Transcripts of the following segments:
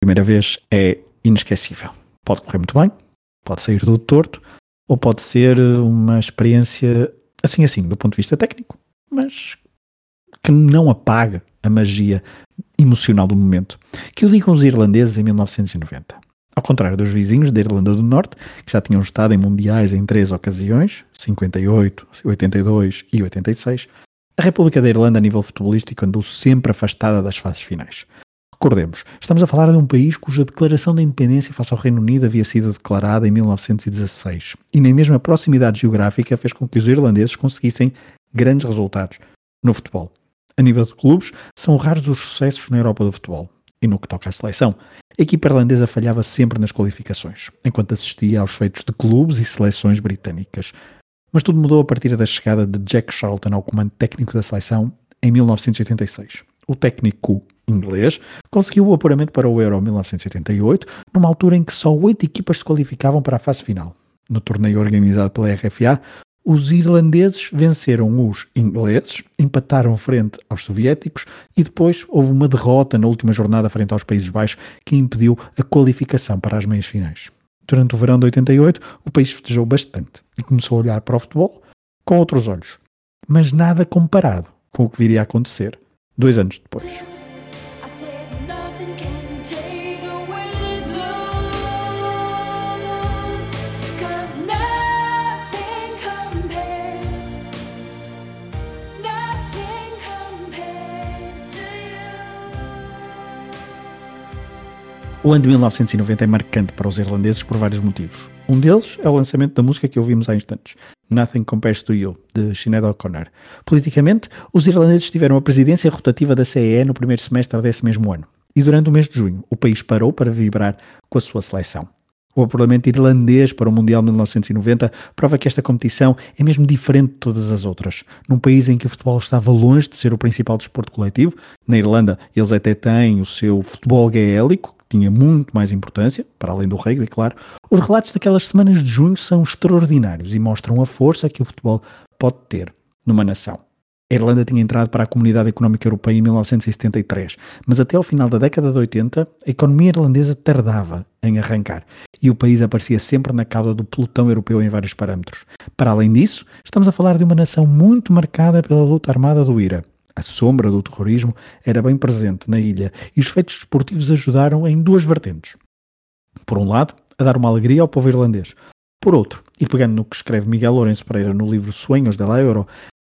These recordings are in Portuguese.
Primeira vez é inesquecível. Pode correr muito bem, pode sair do torto, ou pode ser uma experiência assim assim, do ponto de vista técnico, mas que não apaga a magia emocional do momento. Que o digam os irlandeses em 1990. Ao contrário dos vizinhos da Irlanda do Norte, que já tinham estado em mundiais em três ocasiões, 58, 82 e 86, a República da Irlanda a nível futebolístico andou sempre afastada das fases finais. Recordemos, estamos a falar de um país cuja declaração de independência face ao Reino Unido havia sido declarada em 1916 e nem mesmo a proximidade geográfica fez com que os irlandeses conseguissem grandes resultados no futebol. A nível de clubes, são raros os sucessos na Europa do futebol. E no que toca à seleção, a equipa irlandesa falhava sempre nas qualificações, enquanto assistia aos feitos de clubes e seleções britânicas. Mas tudo mudou a partir da chegada de Jack Charlton ao comando técnico da seleção em 1986. O técnico inglês conseguiu o apuramento para o Euro 1988, numa altura em que só oito equipas se qualificavam para a fase final. No torneio organizado pela RFA, os irlandeses venceram os ingleses, empataram frente aos soviéticos e depois houve uma derrota na última jornada frente aos Países Baixos que impediu a qualificação para as meias finais. Durante o verão de 88, o país festejou bastante e começou a olhar para o futebol com outros olhos. Mas nada comparado com o que viria a acontecer dois anos depois. O ano de 1990 é marcante para os irlandeses por vários motivos. Um deles é o lançamento da música que ouvimos há instantes, Nothing Compares to You, de Sinead O'Connor. Politicamente, os irlandeses tiveram a presidência rotativa da CEE no primeiro semestre desse mesmo ano. E durante o mês de junho, o país parou para vibrar com a sua seleção. O apuramento irlandês para o Mundial de 1990 prova que esta competição é mesmo diferente de todas as outras. Num país em que o futebol estava longe de ser o principal desporto coletivo, na Irlanda eles até têm o seu futebol gaélico, tinha muito mais importância, para além do rugby, claro, os relatos daquelas semanas de junho são extraordinários e mostram a força que o futebol pode ter numa nação. A Irlanda tinha entrado para a Comunidade Económica Europeia em 1973, mas até ao final da década de 80 a economia irlandesa tardava em arrancar e o país aparecia sempre na cauda do pelotão europeu em vários parâmetros. Para além disso, estamos a falar de uma nação muito marcada pela luta armada do IRA, a sombra do terrorismo era bem presente na ilha e os feitos desportivos ajudaram em duas vertentes. Por um lado, a dar uma alegria ao povo irlandês. Por outro, e pegando no que escreve Miguel Lourenço Pereira no livro Sonhos da Euro,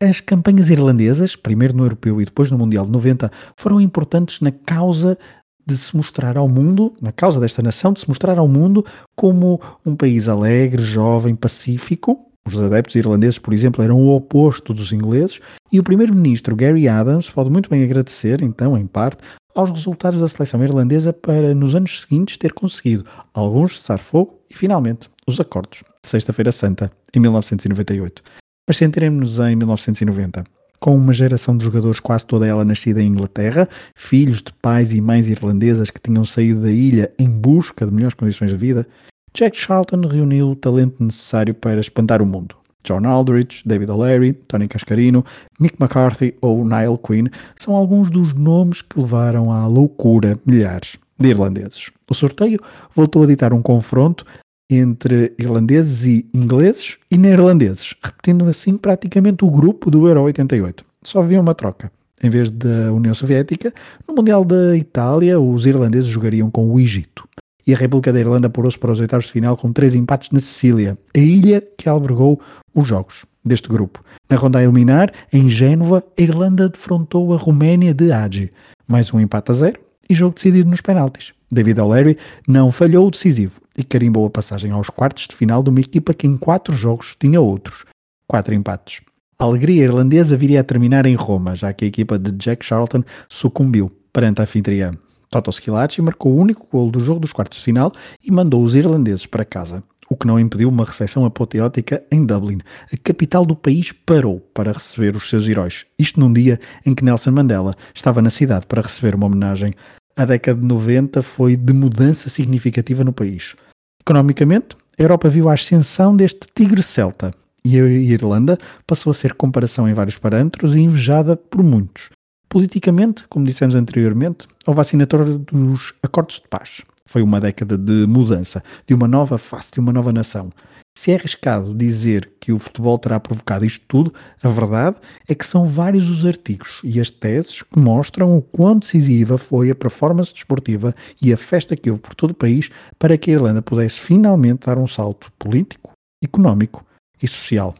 as campanhas irlandesas, primeiro no Europeu e depois no Mundial de 90, foram importantes na causa de se mostrar ao mundo, na causa desta nação, de se mostrar ao mundo como um país alegre, jovem, pacífico, os adeptos irlandeses, por exemplo, eram o oposto dos ingleses, e o primeiro-ministro Gary Adams pode muito bem agradecer, então, em parte, aos resultados da seleção irlandesa para, nos anos seguintes, ter conseguido alguns cessar-fogo e, finalmente, os acordos de Sexta-feira Santa, em 1998. Mas centremos-nos em 1990. Com uma geração de jogadores quase toda ela nascida em Inglaterra, filhos de pais e mães irlandesas que tinham saído da ilha em busca de melhores condições de vida, Jack Charlton reuniu o talento necessário para espantar o mundo. John Aldridge, David O'Leary, Tony Cascarino, Mick McCarthy ou Niall Quinn são alguns dos nomes que levaram à loucura milhares de irlandeses. O sorteio voltou a ditar um confronto entre irlandeses e ingleses e neerlandeses, repetindo assim praticamente o grupo do Euro 88. Só havia uma troca. Em vez da União Soviética, no Mundial da Itália, os irlandeses jogariam com o Egito e a República da Irlanda apurou-se para os oitavos de final com três empates na Sicília, a ilha que albergou os jogos deste grupo. Na ronda a eliminar, em Génova, a Irlanda defrontou a Roménia de Hagi. Mais um empate a zero e jogo decidido nos penaltis. David O'Leary não falhou o decisivo e carimbou a passagem aos quartos de final de uma equipa que em quatro jogos tinha outros. Quatro empates. A alegria irlandesa viria a terminar em Roma, já que a equipa de Jack Charlton sucumbiu perante a anfitriã. Toto Schillaci marcou o único gol do jogo dos quartos de final e mandou os irlandeses para casa, o que não impediu uma recepção apoteótica em Dublin. A capital do país parou para receber os seus heróis. Isto num dia em que Nelson Mandela estava na cidade para receber uma homenagem. A década de 90 foi de mudança significativa no país. Economicamente, a Europa viu a ascensão deste tigre celta e a Irlanda passou a ser comparação em vários parâmetros e invejada por muitos. Politicamente, como dissemos anteriormente, houve a assinatura dos acordos de paz. Foi uma década de mudança, de uma nova face, de uma nova nação. Se é arriscado dizer que o futebol terá provocado isto tudo, a verdade é que são vários os artigos e as teses que mostram o quão decisiva foi a performance desportiva e a festa que houve por todo o país para que a Irlanda pudesse finalmente dar um salto político, económico e social.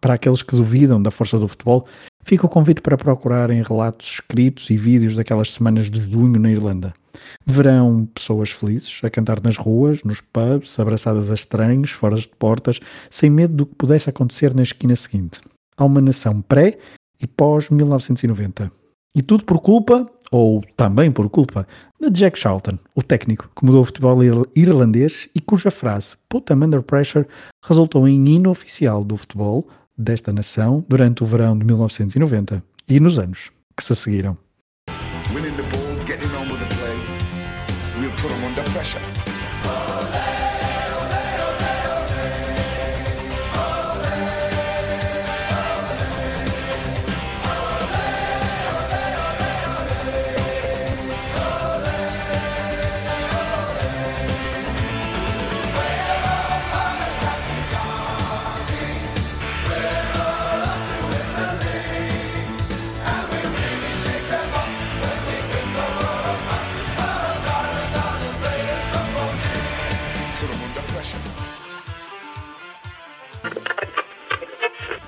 Para aqueles que duvidam da força do futebol, fica o convite para procurarem relatos escritos e vídeos daquelas semanas de junho na Irlanda. Verão pessoas felizes a cantar nas ruas, nos pubs, abraçadas a estranhos, fora de portas, sem medo do que pudesse acontecer na esquina seguinte. Há uma nação pré e pós 1990. E tudo por culpa, ou também por culpa, de Jack Charlton, o técnico que mudou o futebol irlandês e cuja frase Put them under pressure resultou em hino oficial do futebol desta nação durante o verão de 1990 e nos anos que se seguiram.